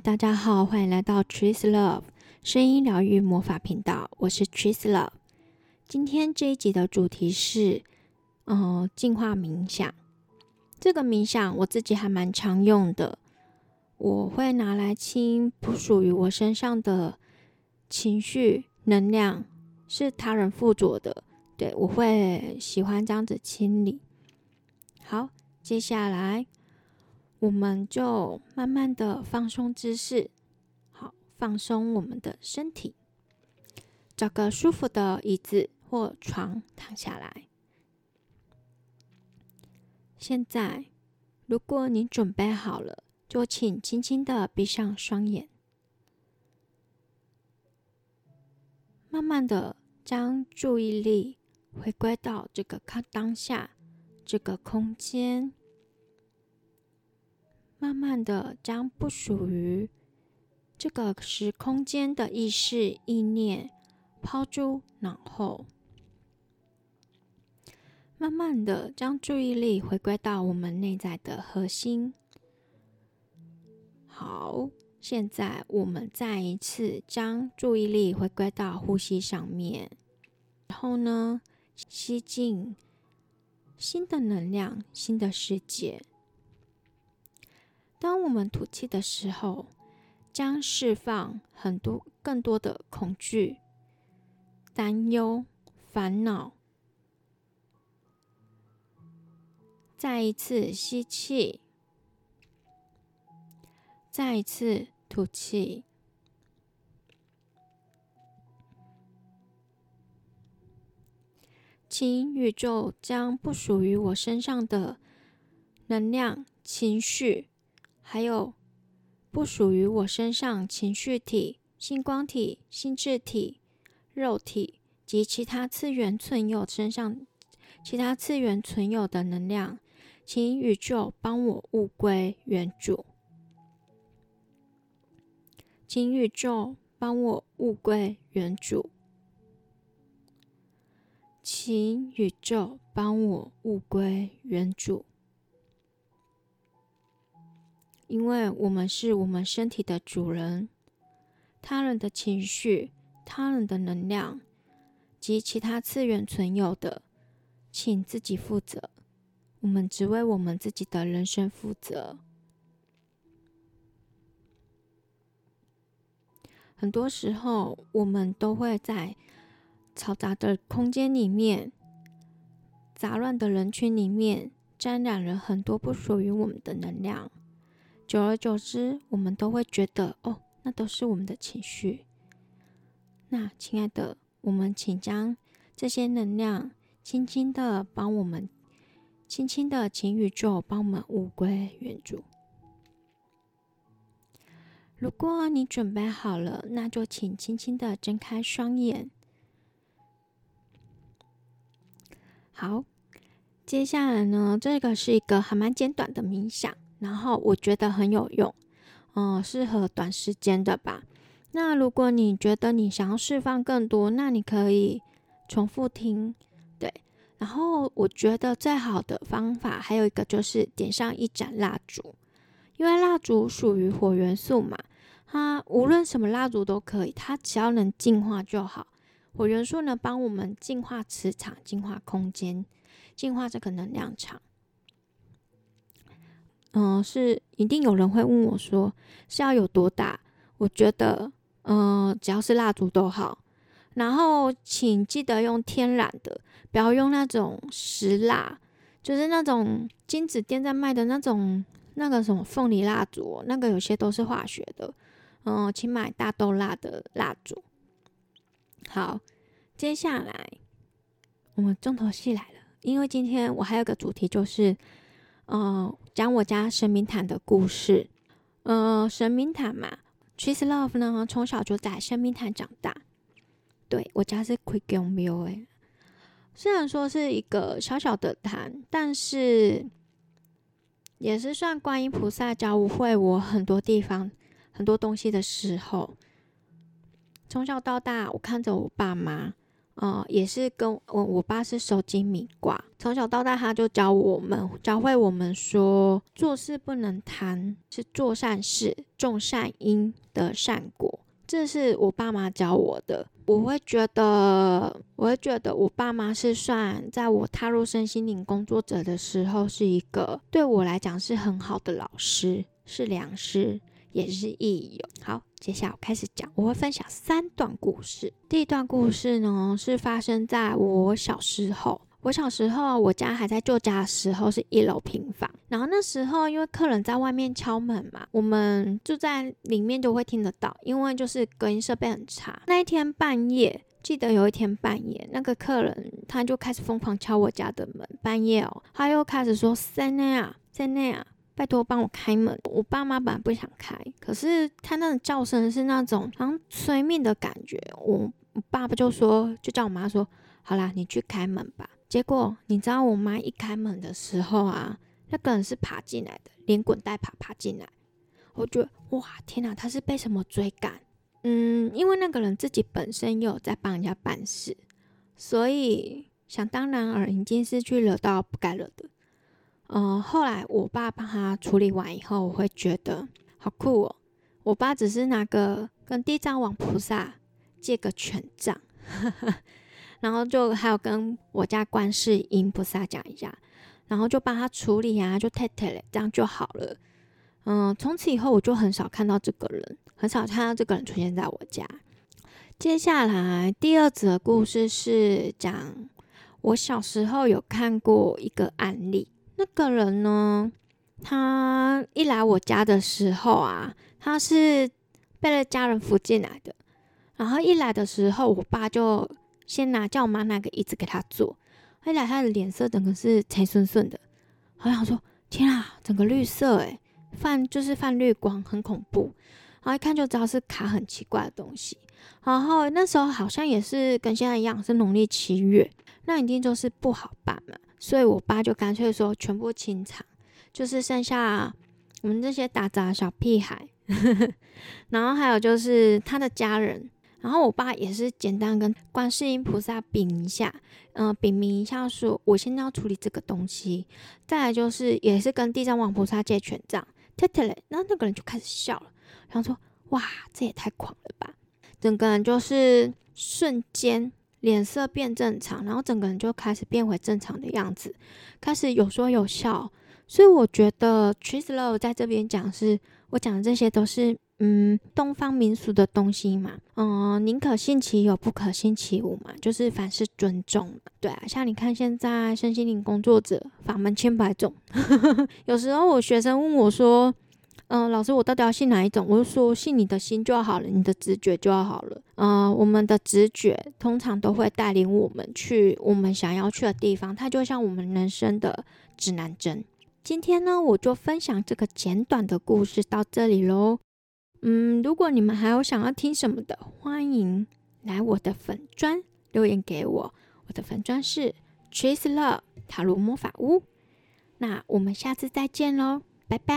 大家好，欢迎来到 Trees Love 声音疗愈魔法频道，我是 Trees Love。今天这一集的主题是，呃，进化冥想。这个冥想我自己还蛮常用的，我会拿来清不属于我身上的情绪能量，是他人附着的。对我会喜欢这样子清理。好，接下来。我们就慢慢的放松姿势，好，放松我们的身体，找个舒服的椅子或床躺下来。现在，如果你准备好了，就请轻轻的闭上双眼，慢慢的将注意力回归到这个看当下这个空间。慢慢的将不属于这个时空间的意识、意念抛诸脑后，慢慢的将注意力回归到我们内在的核心。好，现在我们再一次将注意力回归到呼吸上面，然后呢，吸进新的能量、新的世界。当我们吐气的时候，将释放很多更多的恐惧、担忧、烦恼。再一次吸气，再一次吐气，请宇宙将不属于我身上的能量、情绪。还有不属于我身上情绪体、星光体、心智体、肉体及其他次元存有身上其他次元存有的能量，请宇宙帮我物归原主。请宇宙帮我物归原主。请宇宙帮我物归原主。因为我们是我们身体的主人，他人的情绪、他人的能量及其他次元存有的，请自己负责。我们只为我们自己的人生负责。很多时候，我们都会在嘈杂的空间里面、杂乱的人群里面，沾染了很多不属于我们的能量。久而久之，我们都会觉得，哦，那都是我们的情绪。那，亲爱的，我们请将这些能量轻轻的帮我们，轻轻的请宇宙帮我们物归原主。如果你准备好了，那就请轻轻的睁开双眼。好，接下来呢，这个是一个还蛮简短的冥想。然后我觉得很有用，嗯，适合短时间的吧。那如果你觉得你想要释放更多，那你可以重复听，对。然后我觉得最好的方法还有一个就是点上一盏蜡烛，因为蜡烛属于火元素嘛，它无论什么蜡烛都可以，它只要能净化就好。火元素呢，帮我们净化磁场、净化空间、净化这个能量场。嗯，是一定有人会问我说是要有多大？我觉得，嗯，只要是蜡烛都好。然后，请记得用天然的，不要用那种石蜡，就是那种金子店在卖的那种那个什么凤梨蜡烛，那个有些都是化学的。嗯，请买大豆蜡的蜡烛。好，接下来我们重头戏来了，因为今天我还有个主题就是。嗯，讲我家神明毯的故事。嗯，神明毯嘛，Cheese Love 呢，从小就在神明毯长大。对我家是 Quick Young View 哎，虽然说是一个小小的坛，但是也是算观音菩萨教会我很多地方、很多东西的时候。从小到大，我看着我爸妈，呃，也是跟我我爸是手金米卦，从小到大他就教我们，教会我们说，做事不能贪，是做善事，种善因得善果。这是我爸妈教我的。我会觉得，我会觉得我爸妈是算在我踏入身心灵工作者的时候，是一个对我来讲是很好的老师，是良师。也是益友。好，接下来我开始讲，我会分享三段故事。第一段故事呢，是发生在我小时候。我小时候，我家还在旧家的时候，是一楼平房。然后那时候，因为客人在外面敲门嘛，我们住在里面就会听得到，因为就是隔音设备很差。那一天半夜，记得有一天半夜，那个客人他就开始疯狂敲我家的门。半夜哦，他又开始说：“在那啊，在那啊。”拜托帮我开门！我爸妈本来不想开，可是他那种叫声是那种好像催命的感觉。我爸爸就说，就叫我妈说，好啦，你去开门吧。结果你知道，我妈一开门的时候啊，那个人是爬进来的，连滚带爬爬进来。我觉得哇，天哪，他是被什么追赶？嗯，因为那个人自己本身又有在帮人家办事，所以想当然而已经是去惹到不该惹的。嗯，后来我爸帮他处理完以后，我会觉得好酷哦。我爸只是拿个跟地藏王菩萨借个权杖，然后就还有跟我家观世音菩萨讲一下，然后就帮他处理啊，就太太了，这样就好了。嗯，从此以后我就很少看到这个人，很少看到这个人出现在我家。接下来第二则故事是讲我小时候有看过一个案例。那个人呢？他一来我家的时候啊，他是被了家人扶进来的。然后一来的时候，我爸就先拿叫我妈拿个椅子给他坐。一来他的脸色整个是青顺顺的，好像说：“天啊，整个绿色诶，泛就是泛绿光，很恐怖。”然后一看就知道是卡很奇怪的东西。然后那时候好像也是跟现在一样，是农历七月，那一定就是不好办嘛。所以我爸就干脆说全部清场，就是剩下我们这些打杂小屁孩，然后还有就是他的家人，然后我爸也是简单跟观世音菩萨禀一下，嗯，禀明一下说我现在要处理这个东西，再来就是也是跟地藏王菩萨借权杖，特特嘞，然后那个人就开始笑了，然后说哇，这也太狂了吧，整个人就是瞬间。脸色变正常，然后整个人就开始变回正常的样子，开始有说有笑。所以我觉得 t r i s Love 在这边讲，是我讲的这些都是嗯东方民俗的东西嘛，嗯，宁可信其有，不可信其无嘛，就是凡事尊重嘛。对啊，像你看现在身心灵工作者法门千百种，有时候我学生问我说。嗯，老师，我到底要信哪一种？我就说信你的心就好了，你的直觉就好了。嗯，我们的直觉通常都会带领我们去我们想要去的地方，它就像我们人生的指南针。今天呢，我就分享这个简短的故事到这里喽。嗯，如果你们还有想要听什么的，欢迎来我的粉砖留言给我。我的粉砖是 Chase Love 塔罗魔法屋。那我们下次再见喽，拜拜。